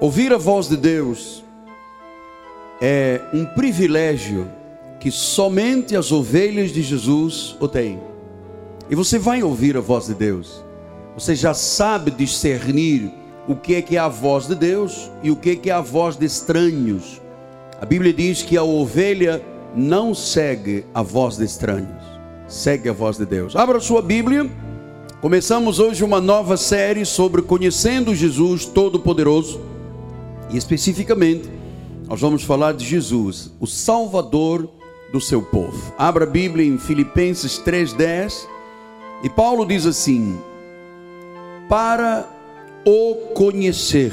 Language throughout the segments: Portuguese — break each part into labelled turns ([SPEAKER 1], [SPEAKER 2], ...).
[SPEAKER 1] Ouvir a voz de Deus é um privilégio que somente as ovelhas de Jesus o têm. E você vai ouvir a voz de Deus. Você já sabe discernir o que é que é a voz de Deus e o que é que é a voz de estranhos. A Bíblia diz que a ovelha não segue a voz de estranhos, segue a voz de Deus. Abra sua Bíblia. Começamos hoje uma nova série sobre conhecendo Jesus Todo-Poderoso. E especificamente, nós vamos falar de Jesus, o Salvador do seu povo. Abra a Bíblia em Filipenses 3:10, e Paulo diz assim: Para o conhecer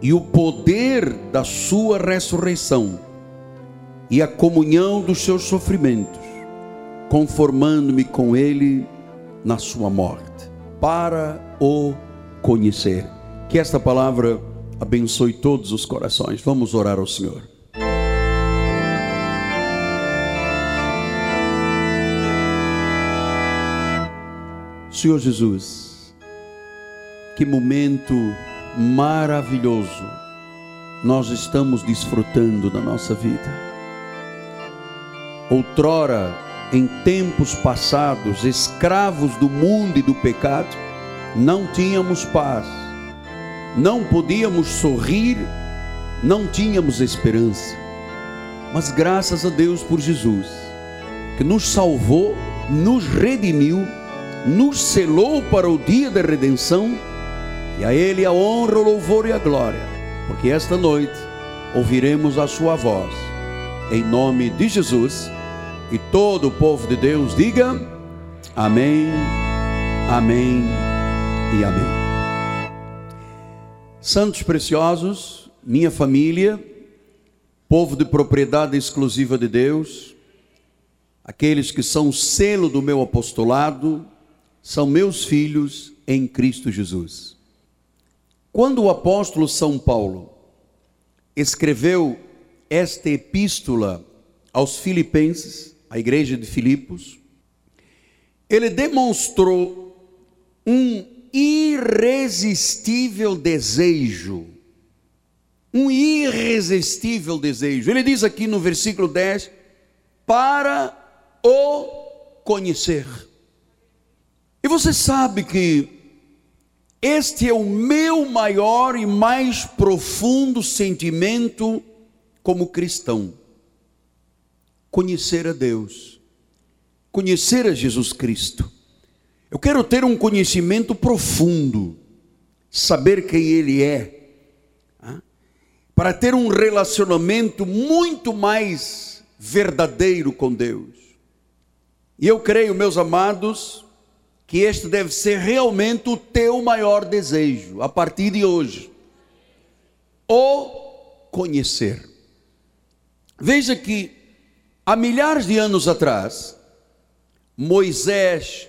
[SPEAKER 1] e o poder da sua ressurreição e a comunhão dos seus sofrimentos, conformando-me com ele na sua morte, para o conhecer. Que esta palavra abençoe todos os corações. Vamos orar ao Senhor. Senhor Jesus, que momento maravilhoso nós estamos desfrutando da nossa vida. Outrora, em tempos passados, escravos do mundo e do pecado, não tínhamos paz não podíamos sorrir, não tínhamos esperança. Mas graças a Deus por Jesus, que nos salvou, nos redimiu, nos selou para o dia da redenção, e a Ele a honra, o louvor e a glória, porque esta noite ouviremos a Sua voz, em nome de Jesus, e todo o povo de Deus diga: Amém, Amém e Amém. Santos preciosos, minha família, povo de propriedade exclusiva de Deus, aqueles que são selo do meu apostolado, são meus filhos em Cristo Jesus. Quando o apóstolo São Paulo escreveu esta epístola aos Filipenses, à igreja de Filipos, ele demonstrou um irresistível desejo. Um irresistível desejo. Ele diz aqui no versículo 10: para o conhecer. E você sabe que este é o meu maior e mais profundo sentimento como cristão. Conhecer a Deus, conhecer a Jesus Cristo. Eu quero ter um conhecimento profundo, saber quem Ele é, para ter um relacionamento muito mais verdadeiro com Deus. E eu creio, meus amados, que este deve ser realmente o teu maior desejo, a partir de hoje. O conhecer. Veja que há milhares de anos atrás, Moisés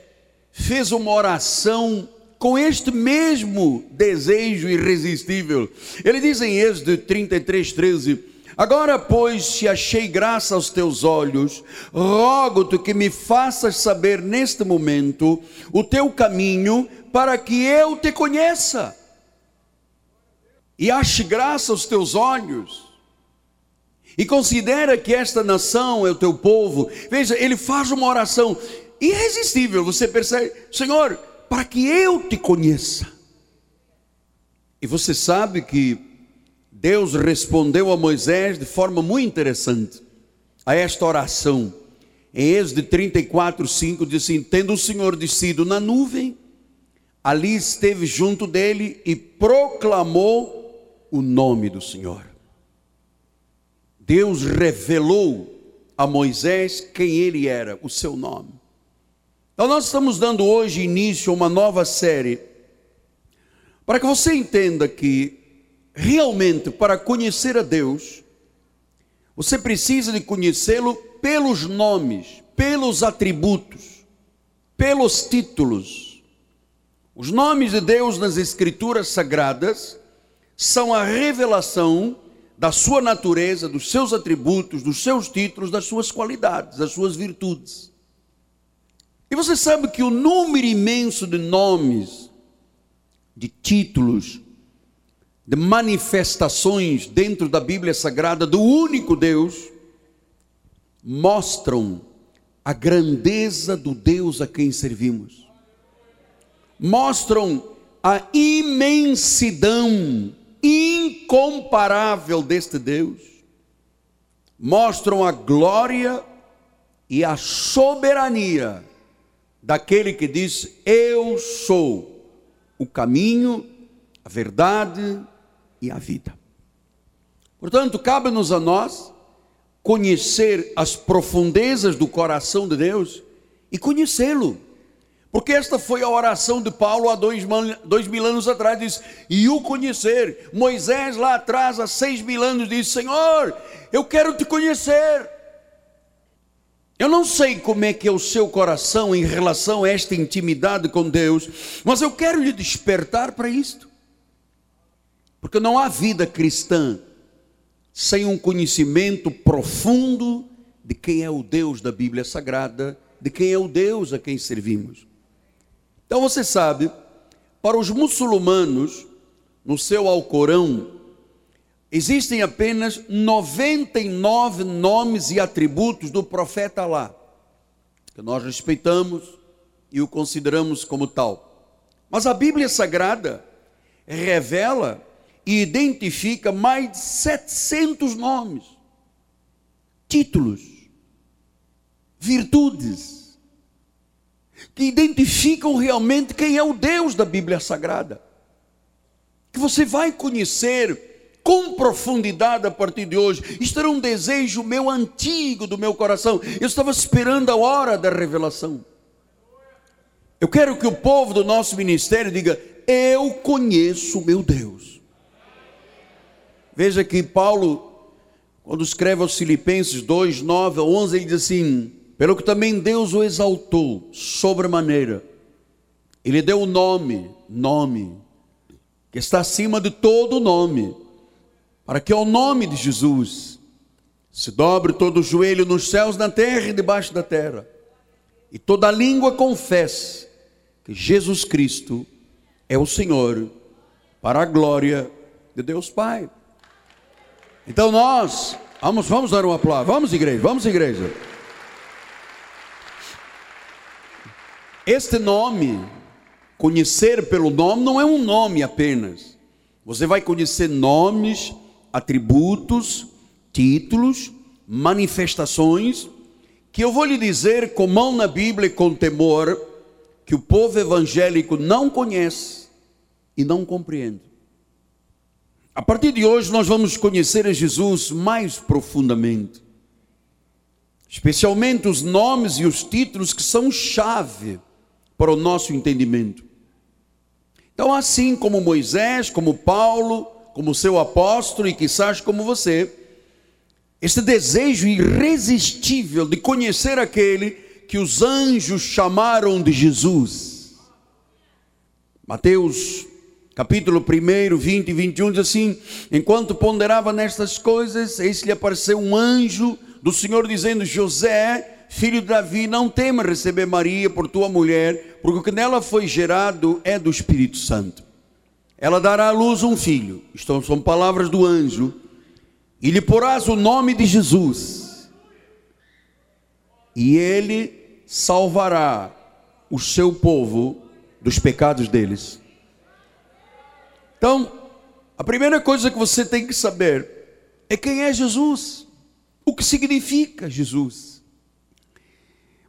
[SPEAKER 1] fez uma oração com este mesmo desejo irresistível. Ele diz em Êxodo 33, 13: Agora, pois, se achei graça aos teus olhos, rogo-te que me faças saber neste momento o teu caminho, para que eu te conheça. E ache graça aos teus olhos. E considera que esta nação é o teu povo. Veja, ele faz uma oração irresistível. Você percebe, Senhor, para que eu te conheça. E você sabe que Deus respondeu a Moisés de forma muito interessante a esta oração. Em Êxodo 34, 5 diz assim: Tendo o Senhor descido na nuvem, ali esteve junto dele e proclamou o nome do Senhor. Deus revelou a Moisés quem ele era, o seu nome. Então, nós estamos dando hoje início a uma nova série, para que você entenda que, realmente, para conhecer a Deus, você precisa de conhecê-lo pelos nomes, pelos atributos, pelos títulos. Os nomes de Deus nas Escrituras Sagradas são a revelação da sua natureza, dos seus atributos, dos seus títulos, das suas qualidades, das suas virtudes. E você sabe que o número imenso de nomes, de títulos, de manifestações dentro da Bíblia Sagrada do único Deus mostram a grandeza do Deus a quem servimos. Mostram a imensidão incomparável deste Deus. Mostram a glória e a soberania daquele que diz: Eu sou o caminho, a verdade e a vida. Portanto, cabe-nos a nós conhecer as profundezas do coração de Deus e conhecê-lo. Porque esta foi a oração de Paulo há dois, dois mil anos atrás, diz, e o conhecer. Moisés lá atrás, há seis mil anos, disse, Senhor, eu quero te conhecer. Eu não sei como é que é o seu coração em relação a esta intimidade com Deus, mas eu quero lhe despertar para isto. Porque não há vida cristã sem um conhecimento profundo de quem é o Deus da Bíblia Sagrada, de quem é o Deus a quem servimos. Então você sabe, para os muçulmanos, no seu Alcorão, existem apenas 99 nomes e atributos do profeta Alá, que nós respeitamos e o consideramos como tal. Mas a Bíblia Sagrada revela e identifica mais de 700 nomes, títulos, virtudes, que identificam realmente quem é o Deus da Bíblia Sagrada. Que você vai conhecer com profundidade a partir de hoje. Isto era um desejo meu antigo do meu coração. Eu estava esperando a hora da revelação. Eu quero que o povo do nosso ministério diga: Eu conheço meu Deus. Veja que Paulo, quando escreve aos Filipenses 2, 9 a 11, ele diz assim: Pelo que também Deus o exaltou sobremaneira, ele deu o nome, nome, que está acima de todo nome, para que ao nome de Jesus se dobre todo o joelho nos céus, na terra e debaixo da terra, e toda língua confesse que Jesus Cristo é o Senhor, para a glória de Deus Pai. Então nós, vamos, vamos dar um aplauso. Vamos, igreja, vamos, igreja. Este nome, conhecer pelo nome, não é um nome apenas. Você vai conhecer nomes, atributos, títulos, manifestações, que eu vou lhe dizer com mão na Bíblia e com temor, que o povo evangélico não conhece e não compreende. A partir de hoje, nós vamos conhecer a Jesus mais profundamente, especialmente os nomes e os títulos que são chave para o nosso entendimento. Então, assim como Moisés, como Paulo, como seu apóstolo e quizás como você, este desejo irresistível de conhecer aquele que os anjos chamaram de Jesus. Mateus capítulo 1, 20 e 21, diz assim: Enquanto ponderava nestas coisas, eis que lhe apareceu um anjo do Senhor dizendo: José, filho de Davi, não tema receber Maria por tua mulher, porque o que nela foi gerado é do Espírito Santo. Ela dará à luz um filho, isto são palavras do anjo, e lhe porás o nome de Jesus, e ele salvará o seu povo dos pecados deles. Então, a primeira coisa que você tem que saber é quem é Jesus, o que significa Jesus.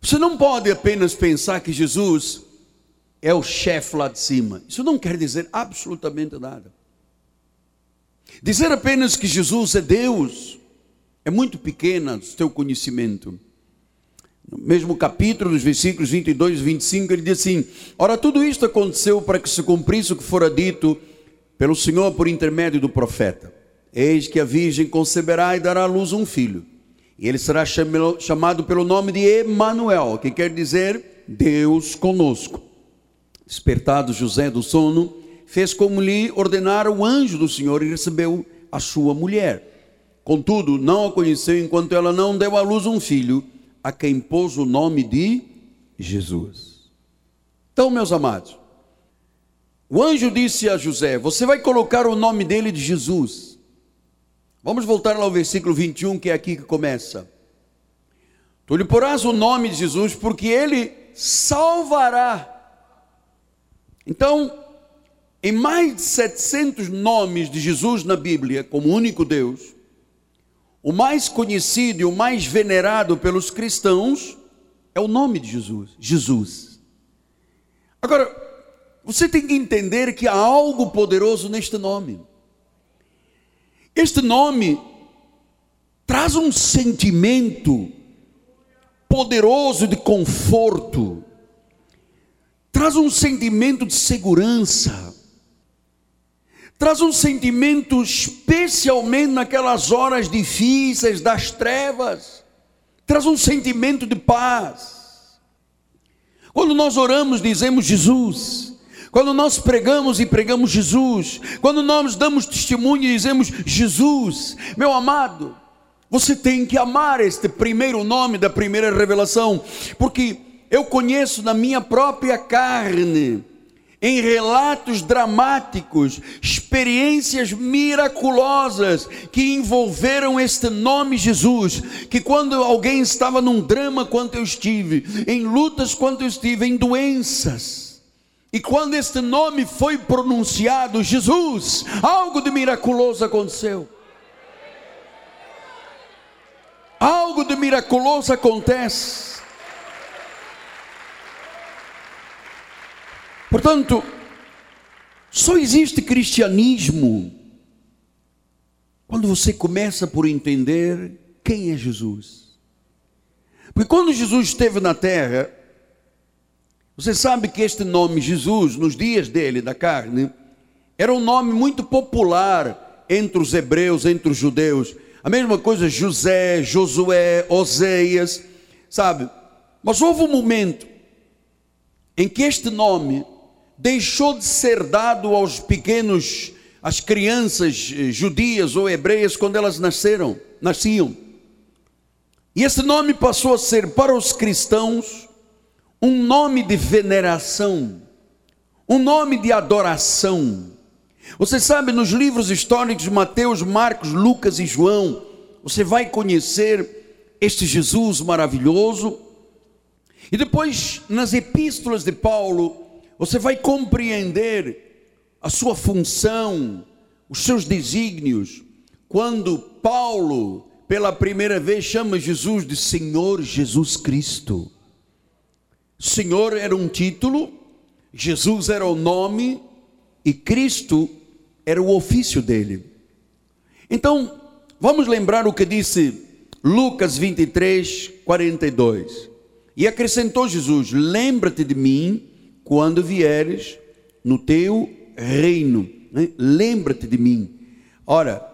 [SPEAKER 1] Você não pode apenas pensar que Jesus é o chefe lá de cima. Isso não quer dizer absolutamente nada. Dizer apenas que Jesus é Deus é muito pequena o seu conhecimento. No mesmo capítulo, nos versículos 22 e 25, ele diz assim: Ora, tudo isto aconteceu para que se cumprisse o que fora dito pelo Senhor por intermédio do profeta. Eis que a virgem conceberá e dará à luz um filho. E ele será chamado pelo nome de Emanuel, que quer dizer Deus conosco. Despertado José do sono, fez como lhe ordenara o anjo do Senhor e recebeu a sua mulher. Contudo, não a conheceu enquanto ela não deu à luz um filho, a quem pôs o nome de Jesus. Então, meus amados, O anjo disse a José: Você vai colocar o nome dele de Jesus. Vamos voltar lá ao versículo 21, que é aqui que começa. Tu lhe porás o nome de Jesus, porque ele salvará. Então, em mais de 700 nomes de Jesus na Bíblia, como único Deus, o mais conhecido e o mais venerado pelos cristãos é o nome de Jesus, Jesus. Agora, você tem que entender que há algo poderoso neste nome. Este nome traz um sentimento poderoso de conforto, traz um sentimento de segurança, traz um sentimento especialmente naquelas horas difíceis das trevas, traz um sentimento de paz. Quando nós oramos, dizemos Jesus. Quando nós pregamos e pregamos Jesus, quando nós damos testemunho e dizemos Jesus, meu amado, você tem que amar este primeiro nome da primeira revelação, porque eu conheço na minha própria carne, em relatos dramáticos, experiências miraculosas que envolveram este nome Jesus, que quando alguém estava num drama quanto eu estive, em lutas quanto eu estive, em doenças, e quando este nome foi pronunciado, Jesus, algo de miraculoso aconteceu. algo de miraculoso acontece. Portanto, só existe cristianismo quando você começa por entender quem é Jesus. Porque quando Jesus esteve na terra, você sabe que este nome Jesus, nos dias dele, da carne, era um nome muito popular entre os hebreus, entre os judeus. A mesma coisa José, Josué, Oséias, sabe? Mas houve um momento em que este nome deixou de ser dado aos pequenos, às crianças eh, judias ou hebreias quando elas nasceram, nasciam. E esse nome passou a ser para os cristãos um nome de veneração, um nome de adoração, você sabe, nos livros históricos de Mateus, Marcos, Lucas e João, você vai conhecer este Jesus maravilhoso. E depois, nas epístolas de Paulo, você vai compreender a sua função, os seus desígnios. Quando Paulo, pela primeira vez, chama Jesus de Senhor Jesus Cristo. Senhor era um título, Jesus era o nome, e Cristo era o ofício dele. Então, vamos lembrar o que disse Lucas 23, 42. E acrescentou Jesus: Lembra-te de mim quando vieres no teu reino. Né? Lembra-te de mim. Ora,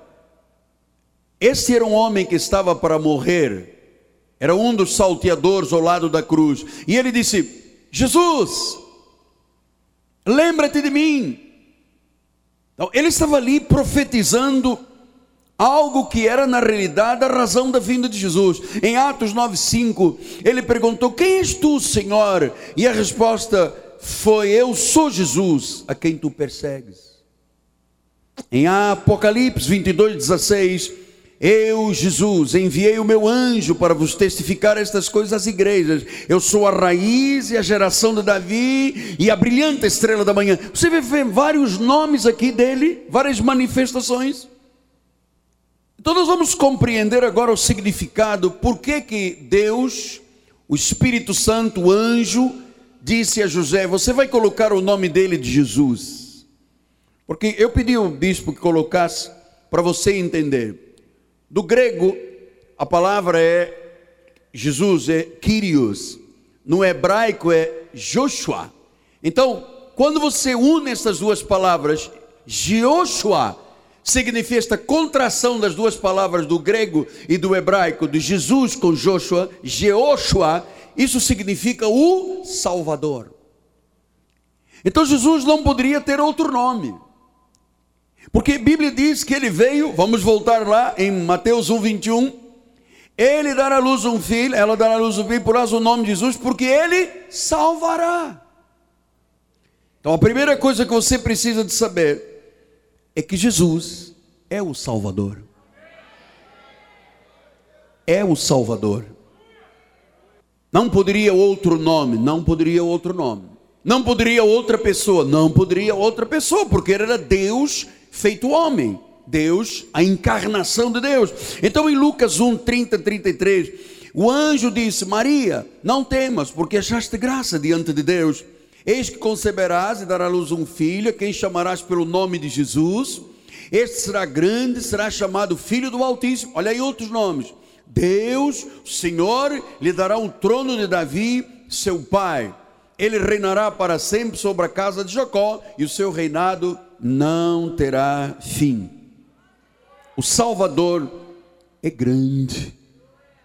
[SPEAKER 1] esse era um homem que estava para morrer, era um dos salteadores ao lado da cruz, e ele disse: Jesus, lembra-te de mim então, ele estava ali profetizando algo que era na realidade a razão da vinda de Jesus. Em Atos 9:5, ele perguntou: "Quem és tu, Senhor?" E a resposta foi: "Eu sou Jesus, a quem tu persegues." Em Apocalipse 22:16, eu, Jesus, enviei o meu anjo para vos testificar estas coisas às igrejas. Eu sou a raiz e a geração de Davi e a brilhante estrela da manhã. Você ver vários nomes aqui dele, várias manifestações. Então nós vamos compreender agora o significado, por que que Deus, o Espírito Santo, o anjo, disse a José: Você vai colocar o nome dele de Jesus. Porque eu pedi ao bispo que colocasse para você entender. Do grego, a palavra é Jesus, é Kyrios. No hebraico é Joshua. Então, quando você une essas duas palavras, Joshua significa esta contração das duas palavras do grego e do hebraico, de Jesus com Joshua, Jeoshua, isso significa o Salvador. Então Jesus não poderia ter outro nome. Porque a Bíblia diz que ele veio, vamos voltar lá em Mateus 1, 21. Ele dará à luz um filho, ela dará à luz um filho, por o nome de Jesus, porque ele salvará. Então a primeira coisa que você precisa de saber é que Jesus é o Salvador. É o Salvador. Não poderia outro nome, não poderia outro nome. Não poderia outra pessoa, não poderia outra pessoa, porque era Deus feito homem. Deus, a encarnação de Deus. Então em Lucas 1, 30, 33, o anjo disse: Maria, não temas, porque achaste graça diante de Deus. Eis que conceberás e darás luz um filho, quem chamarás pelo nome de Jesus. Este será grande, será chamado Filho do Altíssimo. Olha aí outros nomes. Deus, o Senhor, lhe dará o trono de Davi, seu pai. Ele reinará para sempre sobre a casa de Jacó, e o seu reinado não terá fim. O Salvador é grande,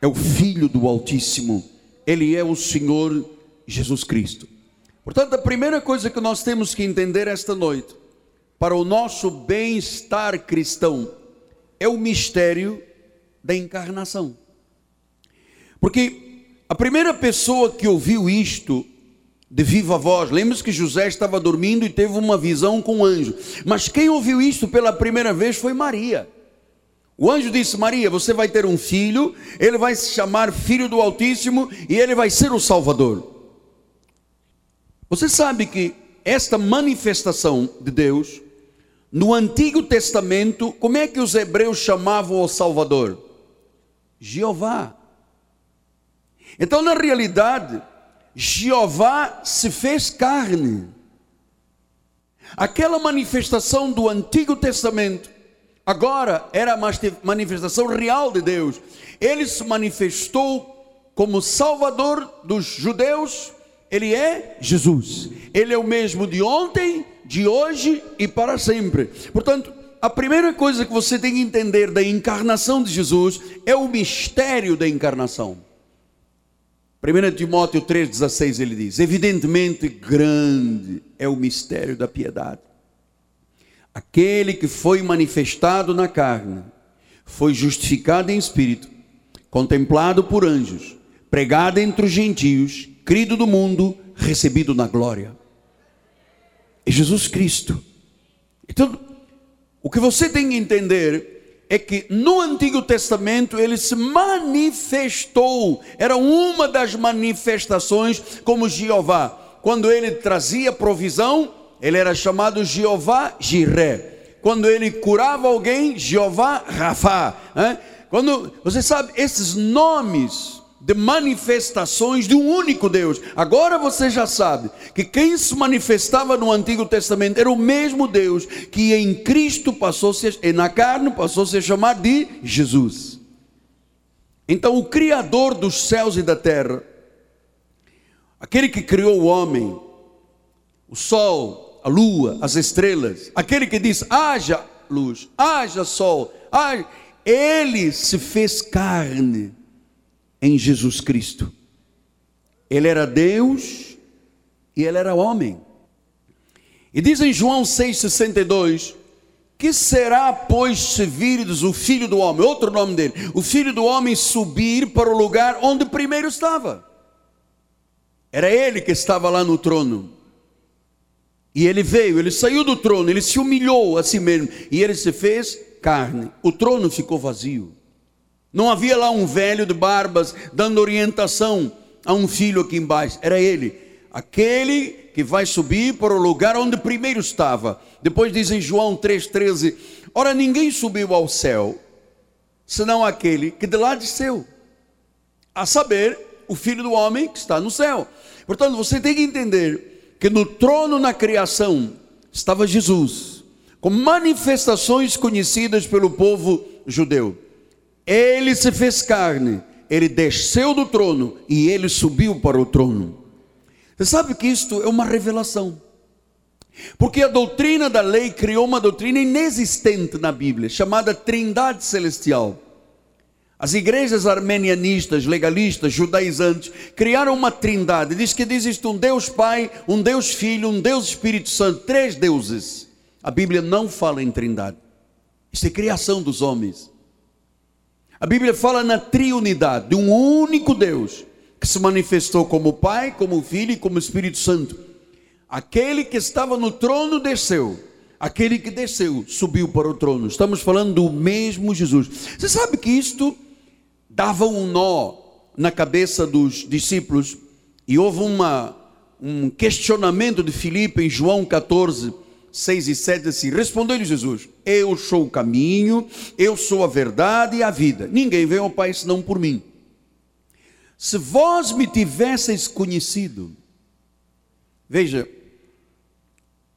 [SPEAKER 1] é o Filho do Altíssimo, ele é o Senhor Jesus Cristo. Portanto, a primeira coisa que nós temos que entender esta noite, para o nosso bem-estar cristão, é o mistério da encarnação. Porque a primeira pessoa que ouviu isto de viva voz. Lembra-se que José estava dormindo e teve uma visão com um anjo. Mas quem ouviu isto pela primeira vez foi Maria. O anjo disse: Maria, você vai ter um filho, ele vai se chamar Filho do Altíssimo e ele vai ser o Salvador. Você sabe que esta manifestação de Deus, no Antigo Testamento, como é que os hebreus chamavam o Salvador? Jeová. Então, na realidade, Jeová se fez carne. Aquela manifestação do Antigo Testamento, agora era a manifestação real de Deus. Ele se manifestou como Salvador dos judeus, ele é Jesus. Ele é o mesmo de ontem, de hoje e para sempre. Portanto, a primeira coisa que você tem que entender da encarnação de Jesus é o mistério da encarnação. 1 Timóteo 3,16 ele diz: Evidentemente grande é o mistério da piedade. Aquele que foi manifestado na carne, foi justificado em espírito, contemplado por anjos, pregado entre os gentios, crido do mundo, recebido na glória. É Jesus Cristo. Então, o que você tem que entender é que no Antigo Testamento ele se manifestou, era uma das manifestações como Jeová. Quando ele trazia provisão, ele era chamado Jeová Jiré. Quando ele curava alguém, Jeová Rafa. Quando você sabe esses nomes de manifestações de um único Deus. Agora você já sabe que quem se manifestava no Antigo Testamento era o mesmo Deus que em Cristo passou -se, na carne passou a chamar de Jesus. Então o criador dos céus e da terra, aquele que criou o homem, o sol, a lua, as estrelas, aquele que diz: haja luz, haja sol, haja, ele se fez carne em Jesus Cristo. Ele era Deus e ele era homem. E diz em João 6,62: Que será, pois, se virdes o filho do homem, outro nome dele, o filho do homem subir para o lugar onde primeiro estava? Era ele que estava lá no trono. E ele veio, ele saiu do trono, ele se humilhou a si mesmo e ele se fez carne. O trono ficou vazio. Não havia lá um velho de barbas dando orientação a um filho aqui embaixo. Era ele, aquele que vai subir para o lugar onde primeiro estava. Depois diz em João 3,13: Ora, ninguém subiu ao céu, senão aquele que de lá desceu, a saber, o filho do homem que está no céu. Portanto, você tem que entender que no trono na criação estava Jesus, com manifestações conhecidas pelo povo judeu. Ele se fez carne, ele desceu do trono e ele subiu para o trono. Você sabe que isto é uma revelação. Porque a doutrina da lei criou uma doutrina inexistente na Bíblia, chamada Trindade Celestial. As igrejas armenianistas, legalistas, judaizantes, criaram uma trindade. Diz que existe um Deus Pai, um Deus Filho, um Deus Espírito Santo, três deuses. A Bíblia não fala em trindade. Isso é criação dos homens. A Bíblia fala na triunidade, de um único Deus que se manifestou como Pai, como Filho e como Espírito Santo. Aquele que estava no trono desceu. Aquele que desceu subiu para o trono. Estamos falando do mesmo Jesus. Você sabe que isto dava um nó na cabeça dos discípulos e houve uma, um questionamento de Filipe em João 14, 6 e 7 assim, respondeu-lhe Jesus, eu sou o caminho, eu sou a verdade e a vida, ninguém vem ao Pai senão por mim, se vós me tivesseis conhecido, veja,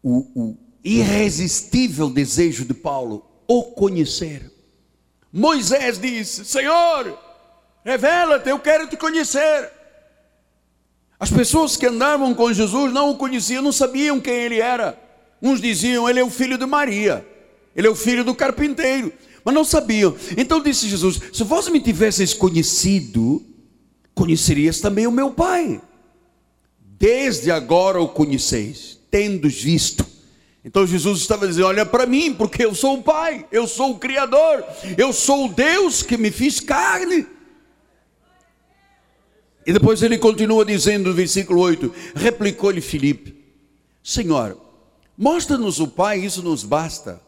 [SPEAKER 1] o, o irresistível desejo de Paulo, o conhecer, Moisés disse, Senhor, revela-te, eu quero te conhecer, as pessoas que andavam com Jesus não o conheciam, não sabiam quem ele era, Uns diziam, ele é o filho de Maria, ele é o filho do carpinteiro, mas não sabiam. Então disse Jesus: Se vós me tivesseis conhecido, conhecerias também o meu Pai. Desde agora o conheceis, tendo visto. Então Jesus estava dizendo: Olha para mim, porque eu sou o Pai, eu sou o Criador, eu sou o Deus que me fiz carne. E depois ele continua dizendo no versículo 8: Replicou-lhe Filipe: Senhor, Mostra-nos o Pai, isso nos basta.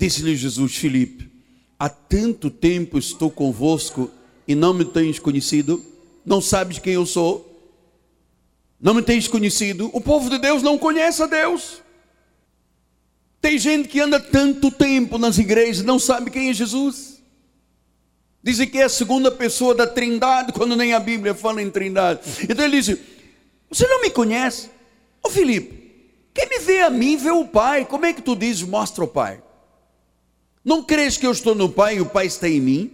[SPEAKER 1] Disse-lhe Jesus, Filipe: Há tanto tempo estou convosco e não me tens conhecido? Não sabes quem eu sou? Não me tens conhecido? O povo de Deus não conhece a Deus. Tem gente que anda tanto tempo nas igrejas e não sabe quem é Jesus. Dizem que é a segunda pessoa da Trindade, quando nem a Bíblia fala em Trindade. Então ele diz: Você não me conhece? Ô Filipe, quem me vê a mim vê o Pai. Como é que tu dizes, mostra o Pai? Não crees que eu estou no Pai e o Pai está em mim?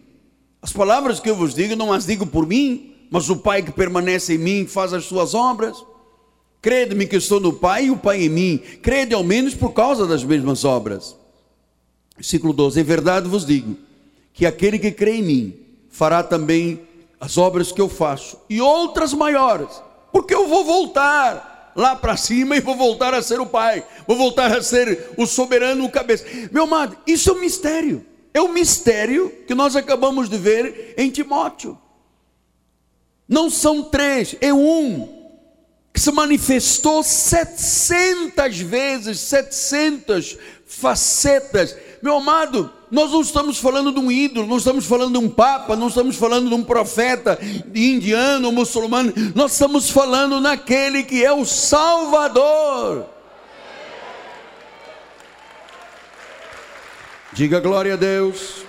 [SPEAKER 1] As palavras que eu vos digo, não as digo por mim, mas o Pai que permanece em mim faz as suas obras. Crede-me que estou no Pai e o Pai em mim. Crede ao menos por causa das mesmas obras. Versículo 12: Em verdade vos digo que aquele que crê em mim fará também as obras que eu faço e outras maiores, porque eu vou voltar lá para cima e vou voltar a ser o pai, vou voltar a ser o soberano, o cabeça. Meu amado, isso é um mistério. É um mistério que nós acabamos de ver em Timóteo. Não são três, é um que se manifestou 700 vezes, 700 facetas. Meu amado, nós não estamos falando de um ídolo, não estamos falando de um papa, não estamos falando de um profeta indiano muçulmano, nós estamos falando naquele que é o Salvador. Diga glória a Deus.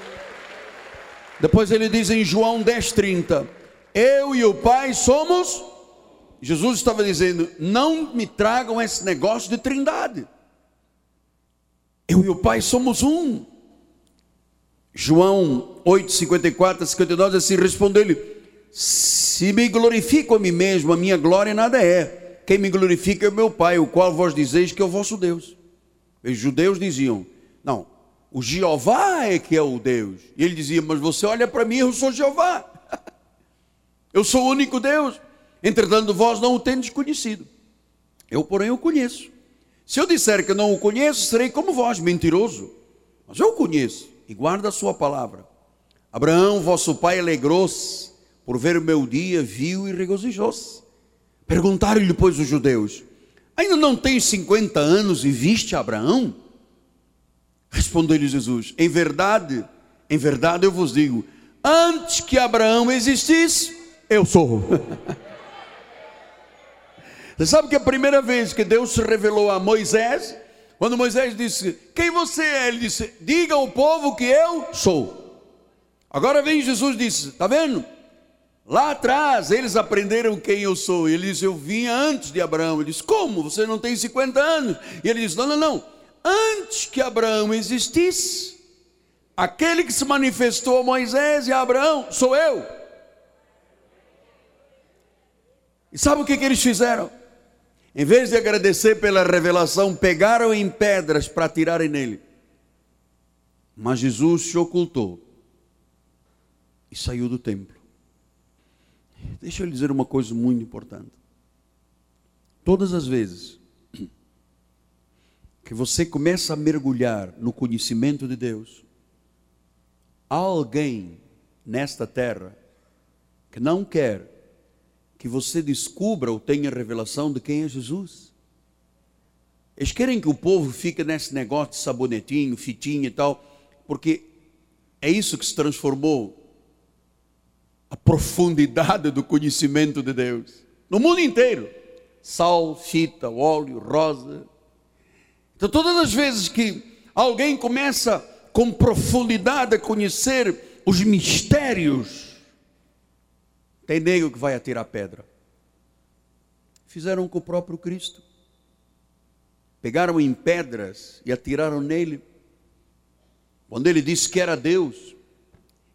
[SPEAKER 1] Depois ele diz em João 10:30, eu e o Pai somos Jesus estava dizendo: "Não me tragam esse negócio de trindade. Eu e o Pai somos um." João 8, 54 a 59, assim respondeu-lhe: Se me glorifico a mim mesmo, a minha glória nada é. Quem me glorifica é o meu Pai, o qual vós dizeis que é o vosso Deus. Os judeus diziam: Não, o Jeová é que é o Deus. E ele dizia: Mas você olha para mim, eu sou Jeová. eu sou o único Deus. Entretanto, vós não o tendes conhecido. Eu, porém, o conheço. Se eu disser que não o conheço, serei como vós, mentiroso. Mas eu o conheço e guarda a sua palavra. Abraão, vosso pai, alegrou-se por ver o meu dia, viu e regozijou-se. Perguntaram-lhe, pois, os judeus: Ainda não tens 50 anos e viste Abraão? Respondeu-lhe Jesus: Em verdade, em verdade eu vos digo, antes que Abraão existisse, eu sou. Você sabe que a primeira vez que Deus se revelou a Moisés, quando Moisés disse: Quem você é? Ele disse: Diga ao povo que eu sou. Agora vem Jesus e disse: Está vendo? Lá atrás eles aprenderam quem eu sou. Ele disse: Eu vim antes de Abraão. Ele disse: Como? Você não tem 50 anos? E ele disse: Não, não, não. Antes que Abraão existisse, aquele que se manifestou a Moisés e a Abraão sou eu. E sabe o que, que eles fizeram? Em vez de agradecer pela revelação, pegaram em pedras para atirarem nele. Mas Jesus se ocultou e saiu do templo. Deixa eu lhe dizer uma coisa muito importante. Todas as vezes que você começa a mergulhar no conhecimento de Deus, há alguém nesta terra que não quer que você descubra ou tenha revelação de quem é Jesus. Eles querem que o povo fique nesse negócio de sabonetinho, fitinha e tal, porque é isso que se transformou a profundidade do conhecimento de Deus no mundo inteiro. Sal, fita, óleo, rosa. Então, todas as vezes que alguém começa com profundidade a conhecer os mistérios, tem nego que vai atirar pedra. Fizeram com o próprio Cristo. Pegaram em pedras e atiraram nele. Quando ele disse que era Deus,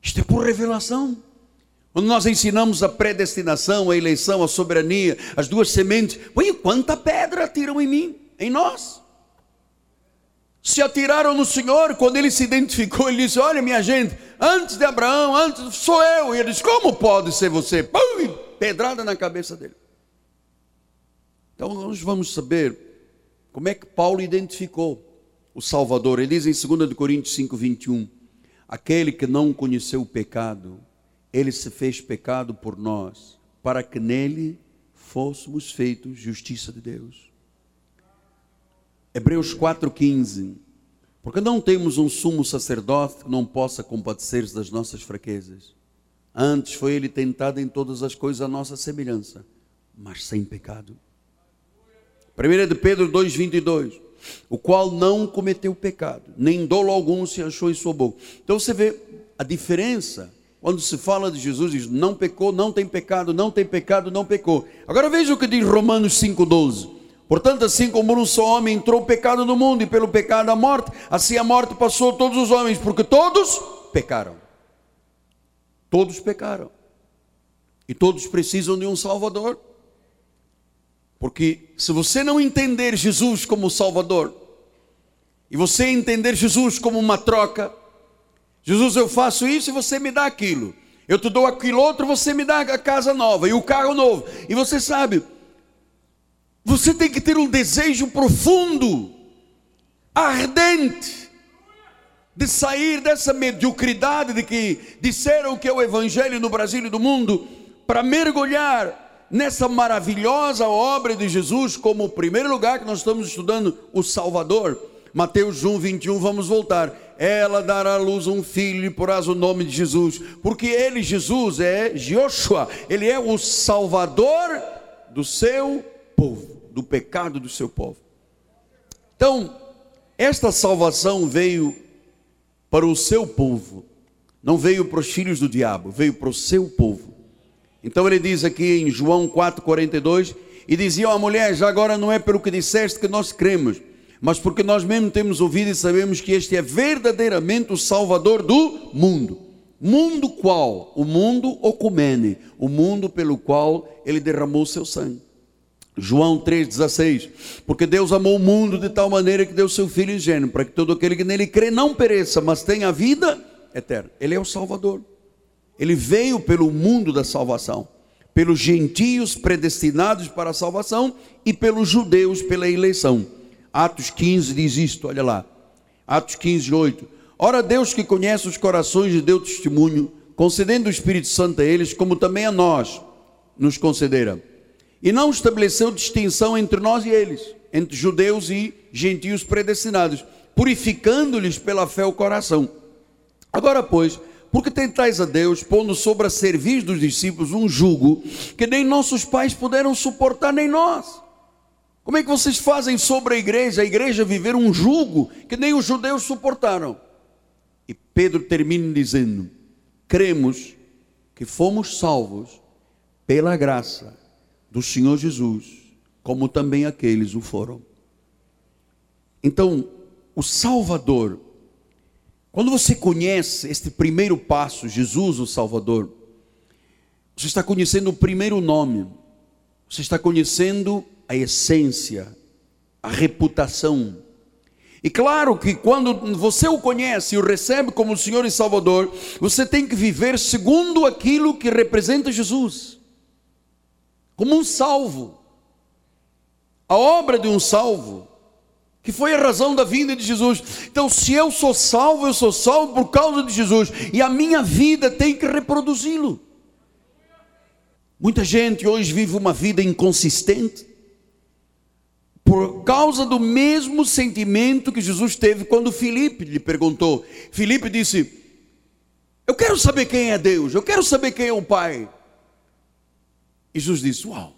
[SPEAKER 1] isto é por revelação. Quando nós ensinamos a predestinação, a eleição, a soberania, as duas sementes, Oi, quanta pedra atiram em mim, em nós. Se atiraram no Senhor, quando ele se identificou, ele disse: Olha, minha gente, antes de Abraão, antes sou eu. E ele disse: Como pode ser você? Pum, pedrada na cabeça dele. Então nós vamos saber como é que Paulo identificou o Salvador. Ele diz em 2 Coríntios 5, 21: Aquele que não conheceu o pecado, ele se fez pecado por nós, para que nele fôssemos feitos justiça de Deus. Hebreus 4,15. Porque não temos um sumo sacerdote que não possa compadecer-se das nossas fraquezas. Antes foi ele tentado em todas as coisas a nossa semelhança, mas sem pecado. 1 de Pedro 2,22 o qual não cometeu pecado, nem dolo algum se achou em sua boca. Então você vê a diferença quando se fala de Jesus, diz não pecou, não tem pecado, não tem pecado, não pecou. Agora veja o que diz Romanos 5,12. Portanto, assim como um só homem entrou o pecado no mundo, e pelo pecado a morte, assim a morte passou a todos os homens, porque todos pecaram. Todos pecaram. E todos precisam de um Salvador. Porque se você não entender Jesus como Salvador, e você entender Jesus como uma troca, Jesus, eu faço isso e você me dá aquilo. Eu te dou aquilo outro, você me dá a casa nova e o carro novo. E você sabe, você tem que ter um desejo profundo, ardente, de sair dessa mediocridade de que disseram que é o Evangelho no Brasil e no mundo, para mergulhar nessa maravilhosa obra de Jesus, como o primeiro lugar que nós estamos estudando, o Salvador. Mateus 1, 21, vamos voltar. Ela dará à luz um filho e porás o nome de Jesus, porque ele, Jesus, é Joshua, ele é o Salvador do seu povo, do pecado do seu povo. Então, esta salvação veio para o seu povo, não veio para os filhos do diabo, veio para o seu povo. Então ele diz aqui em João 4,42: E dizia a mulher: Já agora não é pelo que disseste que nós cremos, mas porque nós mesmo temos ouvido e sabemos que este é verdadeiramente o Salvador do mundo. Mundo qual? O mundo ocumene, o mundo pelo qual ele derramou seu sangue. João 3,16: Porque Deus amou o mundo de tal maneira que deu seu Filho ingênuo, para que todo aquele que nele crê não pereça, mas tenha vida eterna. Ele é o Salvador. Ele veio pelo mundo da salvação, pelos gentios predestinados para a salvação e pelos judeus pela eleição. Atos 15 diz isto, olha lá. Atos 15, 8. Ora, Deus que conhece os corações deu testemunho, concedendo o Espírito Santo a eles, como também a nós nos concedera. E não estabeleceu distinção entre nós e eles, entre judeus e gentios predestinados, purificando-lhes pela fé o coração. Agora, pois, porque tentais a Deus, pondo sobre a serviço dos discípulos um jugo que nem nossos pais puderam suportar, nem nós. Como é que vocês fazem sobre a igreja, a igreja viver um jugo que nem os judeus suportaram? E Pedro termina dizendo: cremos que fomos salvos pela graça do Senhor Jesus, como também aqueles o foram. Então, o Salvador quando você conhece este primeiro passo, Jesus o Salvador, você está conhecendo o primeiro nome, você está conhecendo a essência, a reputação. E claro que quando você o conhece e o recebe como Senhor e Salvador, você tem que viver segundo aquilo que representa Jesus, como um salvo. A obra de um salvo que foi a razão da vinda de Jesus. Então, se eu sou salvo, eu sou salvo por causa de Jesus, e a minha vida tem que reproduzi-lo. Muita gente hoje vive uma vida inconsistente, por causa do mesmo sentimento que Jesus teve quando Filipe lhe perguntou. Filipe disse: Eu quero saber quem é Deus, eu quero saber quem é o Pai. E Jesus disse: Uau,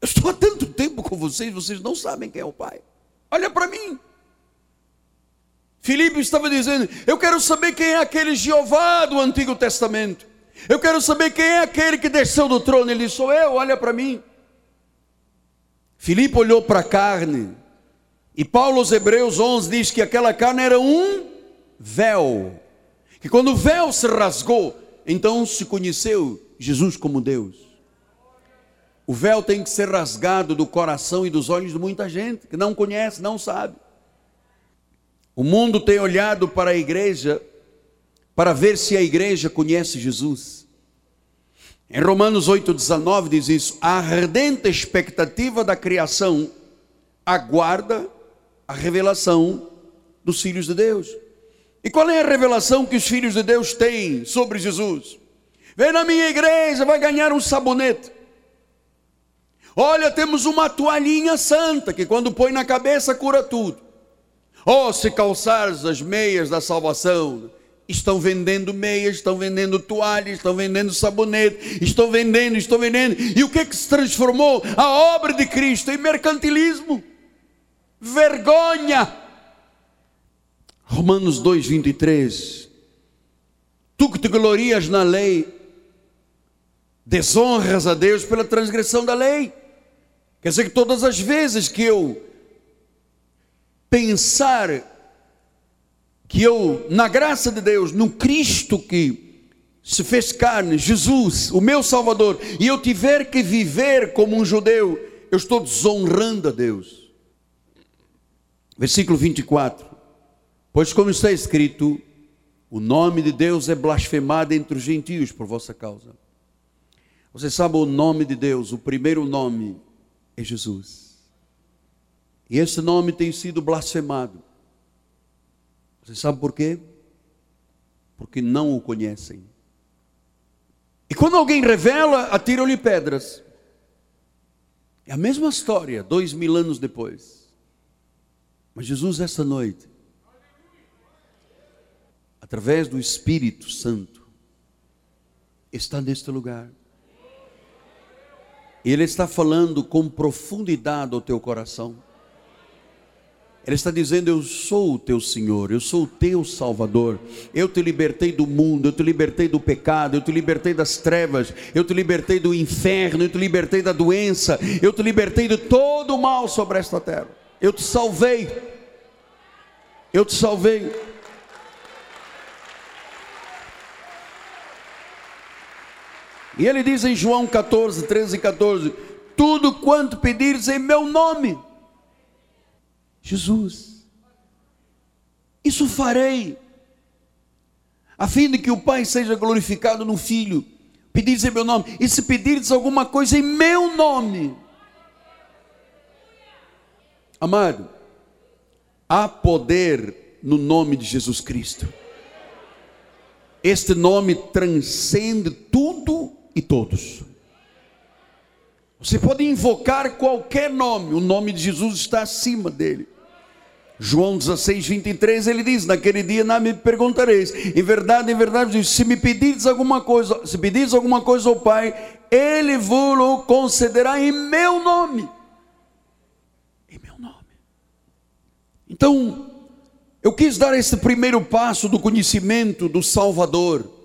[SPEAKER 1] eu estou há tanto tempo com vocês, vocês não sabem quem é o Pai. Olha para mim. Filipe estava dizendo: Eu quero saber quem é aquele Jeová do Antigo Testamento. Eu quero saber quem é aquele que desceu do trono. Ele disse: Sou eu, olha para mim. Filipe olhou para a carne. E Paulo aos Hebreus 11 diz que aquela carne era um véu. Que quando o véu se rasgou, então se conheceu Jesus como Deus. O véu tem que ser rasgado do coração e dos olhos de muita gente que não conhece, não sabe. O mundo tem olhado para a igreja para ver se a igreja conhece Jesus. Em Romanos 8,19 diz isso: a ardente expectativa da criação aguarda a revelação dos filhos de Deus. E qual é a revelação que os filhos de Deus têm sobre Jesus? Vem na minha igreja, vai ganhar um sabonete. Olha, temos uma toalhinha santa que quando põe na cabeça cura tudo. Oh, se calçares as meias da salvação, estão vendendo meias, estão vendendo toalhas, estão vendendo sabonete, estão vendendo, estão vendendo. E o que é que se transformou a obra de Cristo em mercantilismo? Vergonha. Romanos 2, 23. Tu que te glorias na lei, desonras a Deus pela transgressão da lei. Quer dizer que todas as vezes que eu pensar que eu, na graça de Deus, no Cristo que se fez carne, Jesus, o meu Salvador, e eu tiver que viver como um judeu, eu estou desonrando a Deus. Versículo 24: Pois, como está escrito, o nome de Deus é blasfemado entre os gentios por vossa causa. Você sabe o nome de Deus, o primeiro nome é Jesus. E esse nome tem sido blasfemado. Você sabe por quê? Porque não o conhecem. E quando alguém revela, atiram-lhe pedras. É a mesma história, dois mil anos depois. Mas Jesus, essa noite, através do Espírito Santo, está neste lugar. Ele está falando com profundidade ao teu coração. Ele está dizendo: Eu sou o teu Senhor, eu sou o teu Salvador. Eu te libertei do mundo, eu te libertei do pecado, eu te libertei das trevas, eu te libertei do inferno, eu te libertei da doença, eu te libertei de todo o mal sobre esta terra. Eu te salvei. Eu te salvei. E ele diz em João 14, 13 e 14: Tudo quanto pedires em meu nome Jesus. Isso farei, a fim de que o Pai seja glorificado no Filho. Pedires em meu nome, e se pedires alguma coisa em meu nome, amado, há poder no nome de Jesus Cristo. Este nome transcende tudo e todos. Você pode invocar qualquer nome, o nome de Jesus está acima dele. João 16, 23, ele diz: Naquele dia não me perguntareis. Em verdade, em verdade, se me pedires alguma coisa, se pedires alguma coisa ao Pai, Ele vos concederá em meu nome. Em meu nome. Então, eu quis dar esse primeiro passo do conhecimento do Salvador,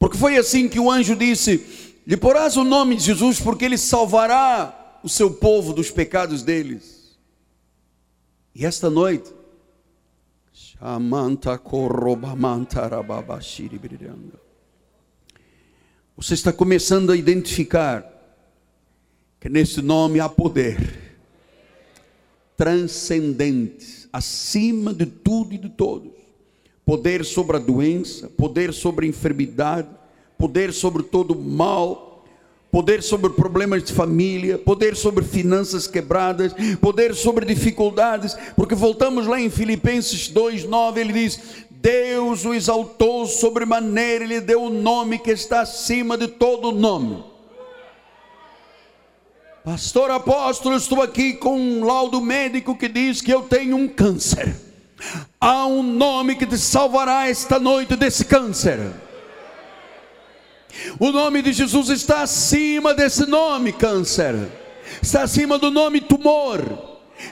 [SPEAKER 1] porque foi assim que o anjo disse: Lhe porás o nome de Jesus, porque Ele salvará o seu povo dos pecados deles. E esta noite, você está começando a identificar que nesse nome há poder transcendente, acima de tudo e de todos. Poder sobre a doença, poder sobre a enfermidade, poder sobre todo o mal, poder sobre problemas de família, poder sobre finanças quebradas, poder sobre dificuldades, porque voltamos lá em Filipenses 2:9, ele diz: Deus o exaltou sobremaneira, ele deu o um nome que está acima de todo nome. Pastor apóstolo, estou aqui com um laudo médico que diz que eu tenho um câncer. Há um nome que te salvará esta noite desse câncer. O nome de Jesus está acima desse nome, câncer. Está acima do nome tumor.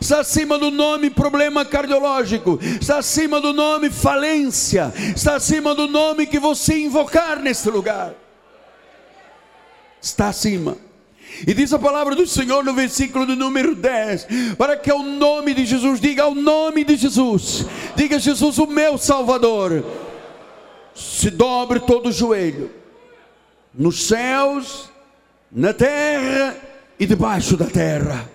[SPEAKER 1] Está acima do nome problema cardiológico. Está acima do nome falência. Está acima do nome que você invocar neste lugar. Está acima. E diz a palavra do Senhor no versículo do número 10: para que o nome de Jesus, diga o nome de Jesus, diga Jesus, o meu Salvador, se dobre todo o joelho, nos céus, na terra e debaixo da terra.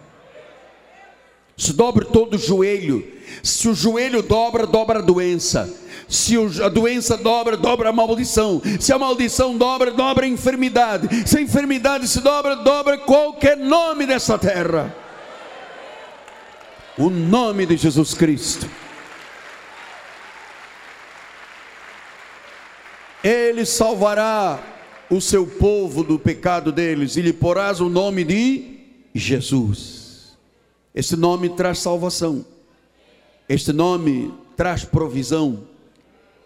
[SPEAKER 1] Se dobre todo o joelho, se o joelho dobra, dobra a doença. Se a doença dobra, dobra a maldição. Se a maldição dobra, dobra a enfermidade. Se a enfermidade se dobra, dobra qualquer nome dessa terra. O nome de Jesus Cristo. Ele salvará o seu povo do pecado deles e lhe porás o nome de Jesus. Esse nome traz salvação. Este nome traz provisão.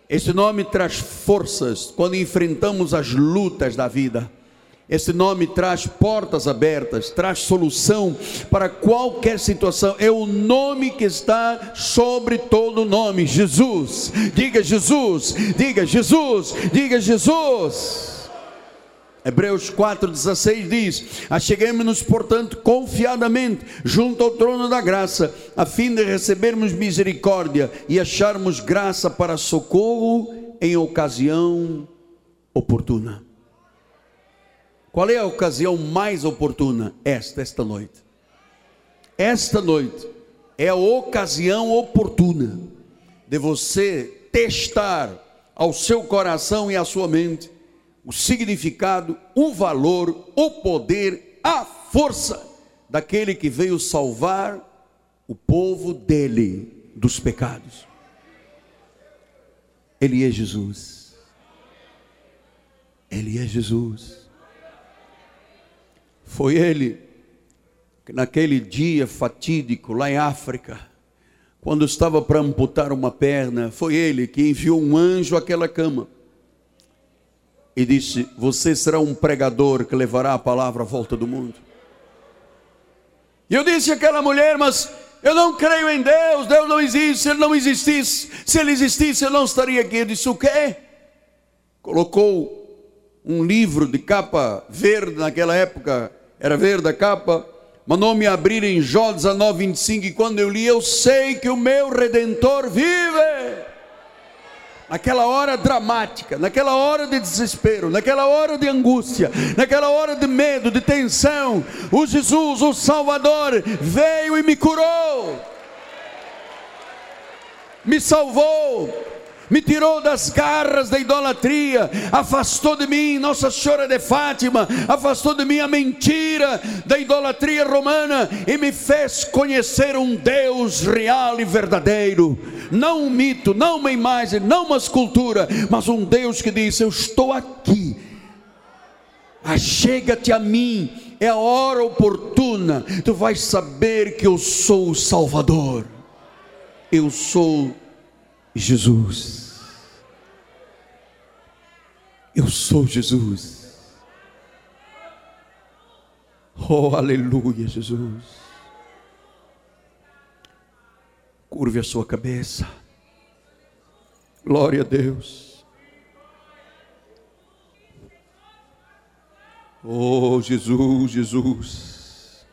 [SPEAKER 1] Esse nome traz forças quando enfrentamos as lutas da vida. Esse nome traz portas abertas, traz solução para qualquer situação. É o nome que está sobre todo nome: Jesus. Diga Jesus, diga Jesus, diga Jesus. Hebreus 4,16 diz: Acheguemos-nos, portanto, confiadamente junto ao trono da graça, a fim de recebermos misericórdia e acharmos graça para socorro em ocasião oportuna. Qual é a ocasião mais oportuna? Esta, esta noite. Esta noite é a ocasião oportuna de você testar ao seu coração e à sua mente o significado, o valor, o poder, a força daquele que veio salvar o povo dele dos pecados. Ele é Jesus. Ele é Jesus. Foi ele que naquele dia fatídico lá em África, quando estava para amputar uma perna, foi ele que enviou um anjo àquela cama e disse: Você será um pregador que levará a palavra à volta do mundo. E eu disse àquela mulher: Mas eu não creio em Deus, Deus não existe. Se ele não existisse, se ele existisse, eu não estaria aqui. Eu disse: O quê? Colocou um livro de capa verde, naquela época era verde a capa, mandou-me abrir em Jó 19, 25. E quando eu li, eu sei que o meu redentor vive naquela hora dramática, naquela hora de desespero, naquela hora de angústia, naquela hora de medo, de tensão, o Jesus, o Salvador, veio e me curou, me salvou, me tirou das garras da idolatria, afastou de mim Nossa Senhora de Fátima, afastou de mim a mentira da idolatria romana e me fez conhecer um Deus real e verdadeiro, não um mito, não uma imagem, não uma escultura, mas um Deus que disse: Eu estou aqui, achega-te a mim, é a hora oportuna, tu vais saber que eu sou o Salvador, eu sou Jesus. Eu sou Jesus. Oh, aleluia, Jesus. Curve a sua cabeça. Glória a Deus. Oh, Jesus, Jesus.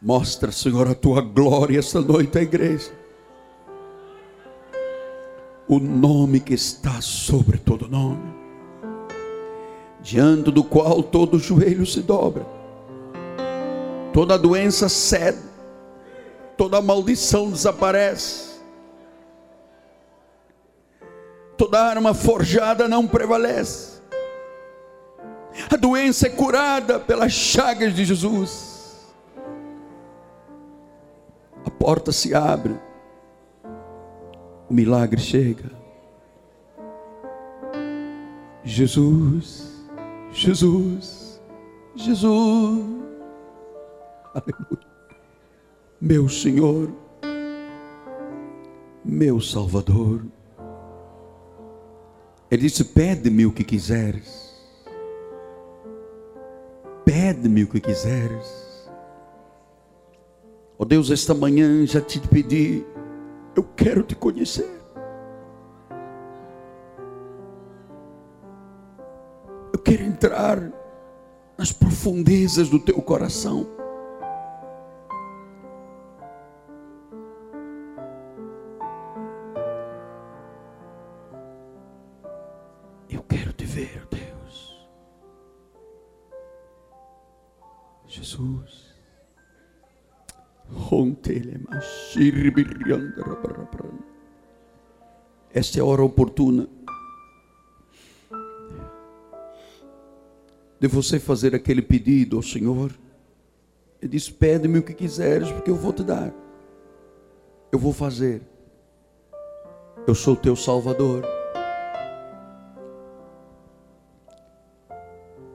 [SPEAKER 1] Mostra, Senhor, a tua glória esta noite à igreja o nome que está sobre todo nome, diante do qual todo joelho se dobra, toda doença cede, toda maldição desaparece, toda arma forjada não prevalece, a doença é curada pelas chagas de Jesus, a porta se abre o milagre chega. Jesus, Jesus, Jesus, Aleluia. Meu Senhor, meu Salvador. Ele disse: Pede-me o que quiseres. Pede-me o que quiseres. Ó oh Deus, esta manhã já te pedi, eu quero te conhecer. Eu quero entrar nas profundezas do teu coração. Esta é a hora oportuna de você fazer aquele pedido ao Senhor. Ele diz: Pede-me o que quiseres, porque eu vou te dar. Eu vou fazer. Eu sou teu Salvador.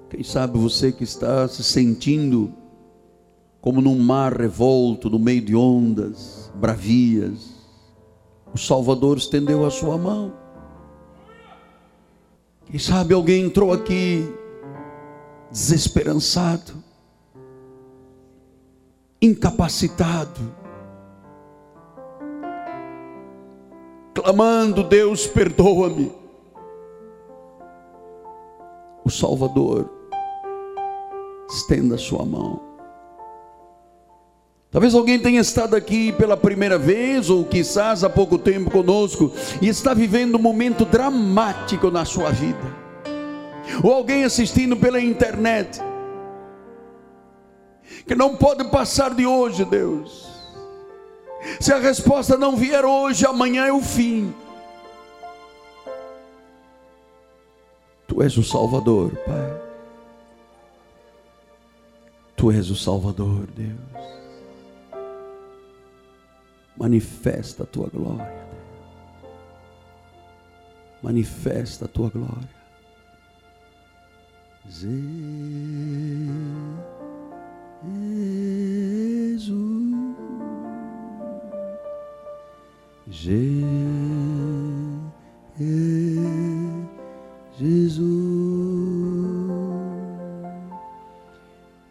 [SPEAKER 1] Quem sabe você que está se sentindo como num mar revolto, no meio de ondas bravias, o Salvador estendeu a sua mão. Quem sabe alguém entrou aqui desesperançado, incapacitado, clamando: Deus, perdoa-me. O Salvador estenda a sua mão. Talvez alguém tenha estado aqui pela primeira vez, ou quizás há pouco tempo conosco, e está vivendo um momento dramático na sua vida ou alguém assistindo pela internet, que não pode passar de hoje, Deus. Se a resposta não vier hoje, amanhã é o fim. Tu és o Salvador, Pai. Tu és o Salvador, Deus. Manifesta a tua glória. Manifesta a tua glória. Jesus, Jesus,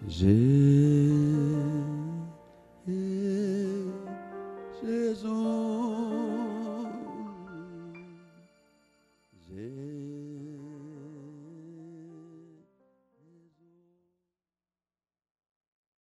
[SPEAKER 1] Jesus.